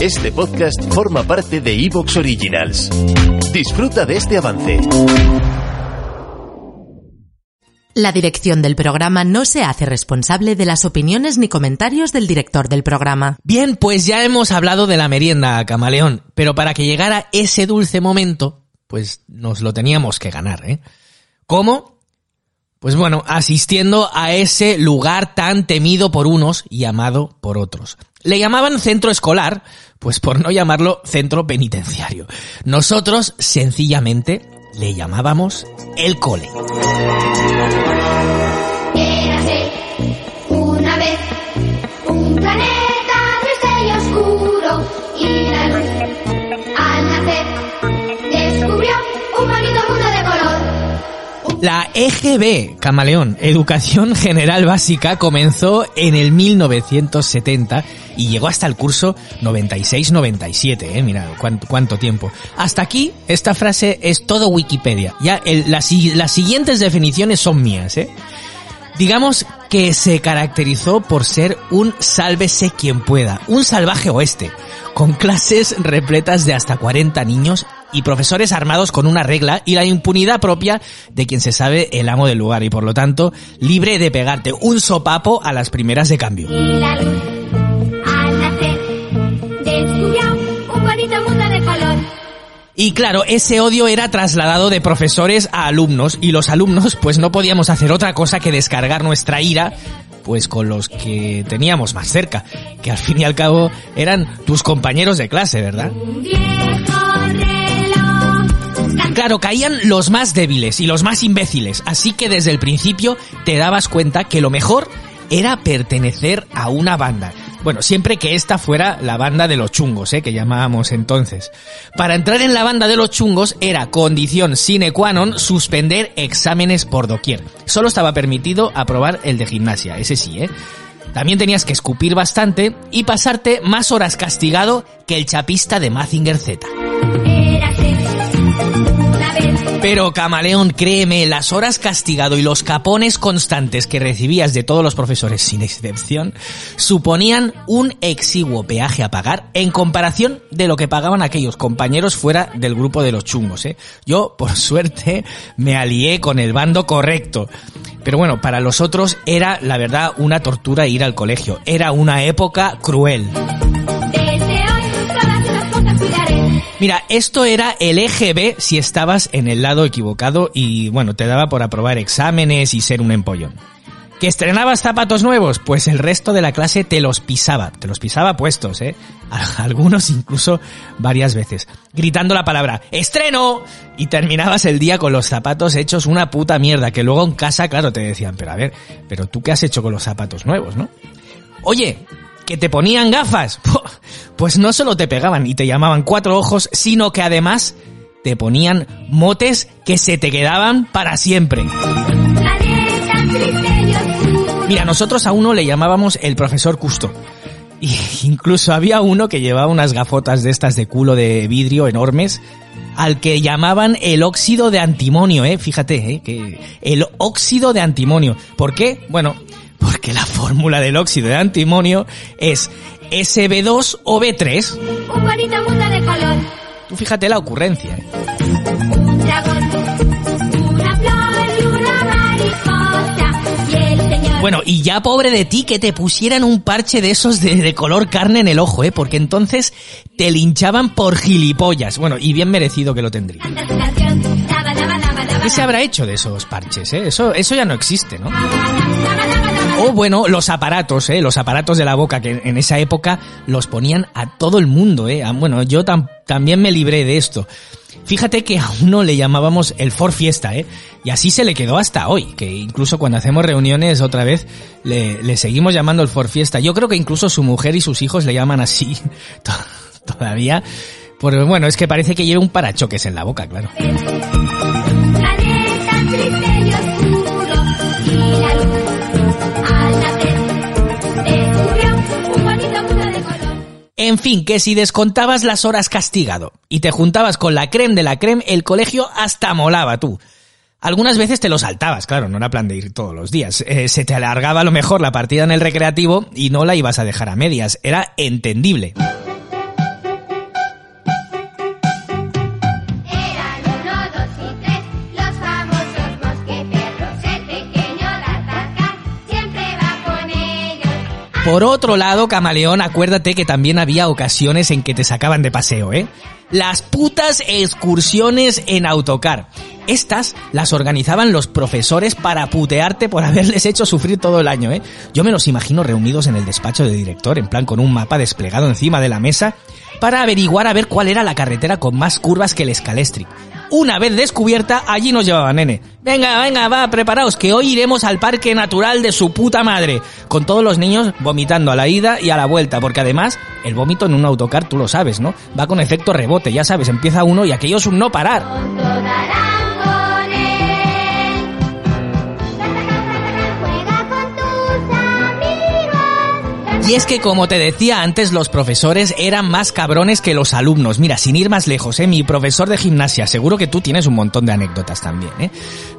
Este podcast forma parte de Evox Originals. Disfruta de este avance. La dirección del programa no se hace responsable de las opiniones ni comentarios del director del programa. Bien, pues ya hemos hablado de la merienda, camaleón, pero para que llegara ese dulce momento, pues nos lo teníamos que ganar, ¿eh? ¿Cómo? Pues bueno, asistiendo a ese lugar tan temido por unos y amado por otros. Le llamaban centro escolar, pues por no llamarlo centro penitenciario. Nosotros, sencillamente, le llamábamos el cole. Una vez La EGB, Camaleón, Educación General Básica, comenzó en el 1970 y llegó hasta el curso 96-97, eh, mira cuánto, cuánto tiempo. Hasta aquí, esta frase es todo Wikipedia. Ya las, las siguientes definiciones son mías, eh. Digamos que se caracterizó por ser un sálvese quien pueda, un salvaje oeste, con clases repletas de hasta 40 niños y profesores armados con una regla y la impunidad propia de quien se sabe el amo del lugar y por lo tanto libre de pegarte un sopapo a las primeras de cambio. Y claro, ese odio era trasladado de profesores a alumnos y los alumnos pues no podíamos hacer otra cosa que descargar nuestra ira pues con los que teníamos más cerca, que al fin y al cabo eran tus compañeros de clase, ¿verdad? Claro, caían los más débiles y los más imbéciles, así que desde el principio te dabas cuenta que lo mejor era pertenecer a una banda. Bueno, siempre que esta fuera la banda de los chungos, ¿eh? que llamábamos entonces. Para entrar en la banda de los chungos era condición sine qua non suspender exámenes por doquier. Solo estaba permitido aprobar el de gimnasia, ese sí, ¿eh? También tenías que escupir bastante y pasarte más horas castigado que el chapista de Mazinger Z. Pero camaleón, créeme, las horas castigado y los capones constantes que recibías de todos los profesores sin excepción suponían un exiguo peaje a pagar en comparación de lo que pagaban aquellos compañeros fuera del grupo de los chungos, ¿eh? Yo, por suerte, me alié con el bando correcto. Pero bueno, para los otros era, la verdad, una tortura ir al colegio. Era una época cruel. Mira, esto era el EGB si estabas en el lado equivocado y bueno, te daba por aprobar exámenes y ser un empollón. ¿Que estrenabas zapatos nuevos? Pues el resto de la clase te los pisaba, te los pisaba puestos, ¿eh? Algunos incluso varias veces, gritando la palabra ¡Estreno! Y terminabas el día con los zapatos hechos una puta mierda, que luego en casa, claro, te decían, pero a ver, pero tú qué has hecho con los zapatos nuevos, ¿no? Oye, que te ponían gafas. Pues no solo te pegaban y te llamaban cuatro ojos, sino que además te ponían motes que se te quedaban para siempre. Mira, nosotros a uno le llamábamos el profesor Custo. Y incluso había uno que llevaba unas gafotas de estas de culo de vidrio enormes, al que llamaban el óxido de antimonio, eh, fíjate, eh, que el óxido de antimonio. ¿Por qué? Bueno, porque la fórmula del óxido de antimonio es SB2 o B3. Un bonito mundo de color. Tú fíjate la ocurrencia. eh. Un dragón, una flor y una mariposa. Y el señor Bueno, y ya pobre de ti que te pusieran un parche de esos de, de color carne en el ojo, ¿eh? Porque entonces te linchaban por gilipollas. Bueno, y bien merecido que lo tendría. ¿Qué se habrá hecho de esos parches, eh? Eso, eso ya no existe, ¿no? O bueno, los aparatos, ¿eh? los aparatos de la boca, que en esa época los ponían a todo el mundo. ¿eh? Ah, Bueno, yo tam- también me libré de esto. Fíjate que a uno le llamábamos el Ford Fiesta, ¿eh? Y así se le quedó hasta hoy, que incluso cuando hacemos reuniones otra vez le, seguimos llamando el Ford Fiesta. Yo creo que incluso su mujer y sus hijos le llaman así to- todavía. Por, bueno, es que parece que lleva un parachoques en la boca, claro. En fin, que si descontabas las horas castigado y te juntabas con la creme de la creme, el colegio hasta molaba tú. Algunas veces te lo saltabas, claro, no era plan de ir todos los días. Eh, se te alargaba a lo mejor la partida en el recreativo y no la ibas a dejar a medias. Era entendible. Por otro lado, camaleón, acuérdate que también había ocasiones en que te sacaban de paseo, ¿eh? Las putas excursiones en autocar. Estas las organizaban los profesores para putearte por haberles hecho sufrir todo el año, ¿eh? Yo me los imagino reunidos en el despacho de director, en plan con un mapa desplegado encima de la mesa, para averiguar a ver cuál era la carretera con más curvas que el Scalestric. Una vez descubierta, allí nos llevaban, nene. Venga, venga, va, preparaos, que hoy iremos al parque natural de su puta madre. Con todos los niños vomitando a la ida y a la vuelta, porque además, el vómito en un autocar, tú lo sabes, ¿no? Va con efecto rebote, ya sabes, empieza uno y aquello es un no parar. Y es que, como te decía antes, los profesores eran más cabrones que los alumnos. Mira, sin ir más lejos, ¿eh? mi profesor de gimnasia, seguro que tú tienes un montón de anécdotas también. ¿eh?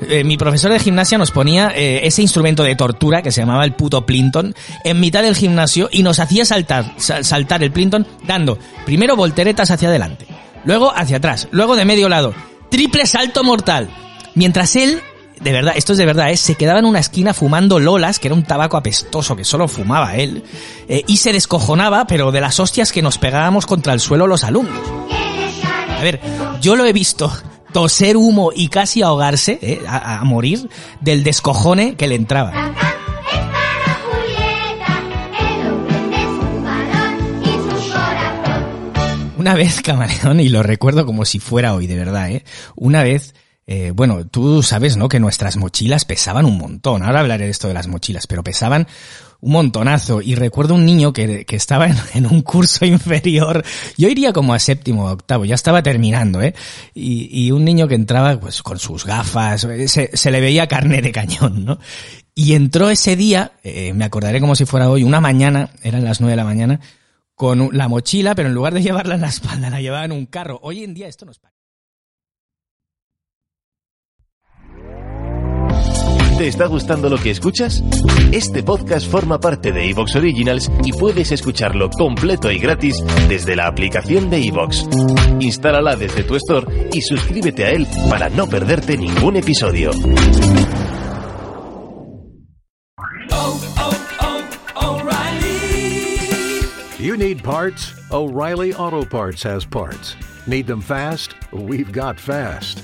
Eh, mi profesor de gimnasia nos ponía eh, ese instrumento de tortura que se llamaba el puto Plinton en mitad del gimnasio y nos hacía saltar, sal- saltar el Plinton dando primero volteretas hacia adelante, luego hacia atrás, luego de medio lado, triple salto mortal. Mientras él de verdad, esto es de verdad, ¿eh? se quedaba en una esquina fumando lolas, que era un tabaco apestoso que solo fumaba él, eh, y se descojonaba, pero de las hostias que nos pegábamos contra el suelo los alumnos. A ver, yo lo he visto toser humo y casi ahogarse, ¿eh? a, a morir, del descojone que le entraba. Una vez, camaleón, y lo recuerdo como si fuera hoy, de verdad, ¿eh? Una vez, eh, bueno, tú sabes, ¿no? Que nuestras mochilas pesaban un montón. Ahora hablaré de esto de las mochilas, pero pesaban un montonazo. Y recuerdo un niño que, estaba en, un curso inferior. Yo iría como a séptimo o octavo, ya estaba terminando, ¿eh? Y, un niño que entraba, pues, con sus gafas, eh, se, le veía carne de cañón, ¿no? Y entró ese día, eh, me acordaré como si fuera hoy, una mañana, eran las nueve de la mañana, con la mochila, pero en lugar de llevarla en la espalda, la llevaba en un carro. Hoy en día esto no es ¿Te está gustando lo que escuchas? Este podcast forma parte de Evox Originals y puedes escucharlo completo y gratis desde la aplicación de Evox. Instálala desde tu store y suscríbete a él para no perderte ningún episodio. You need parts? O'Reilly Auto Parts has parts. Need them fast? We've got fast.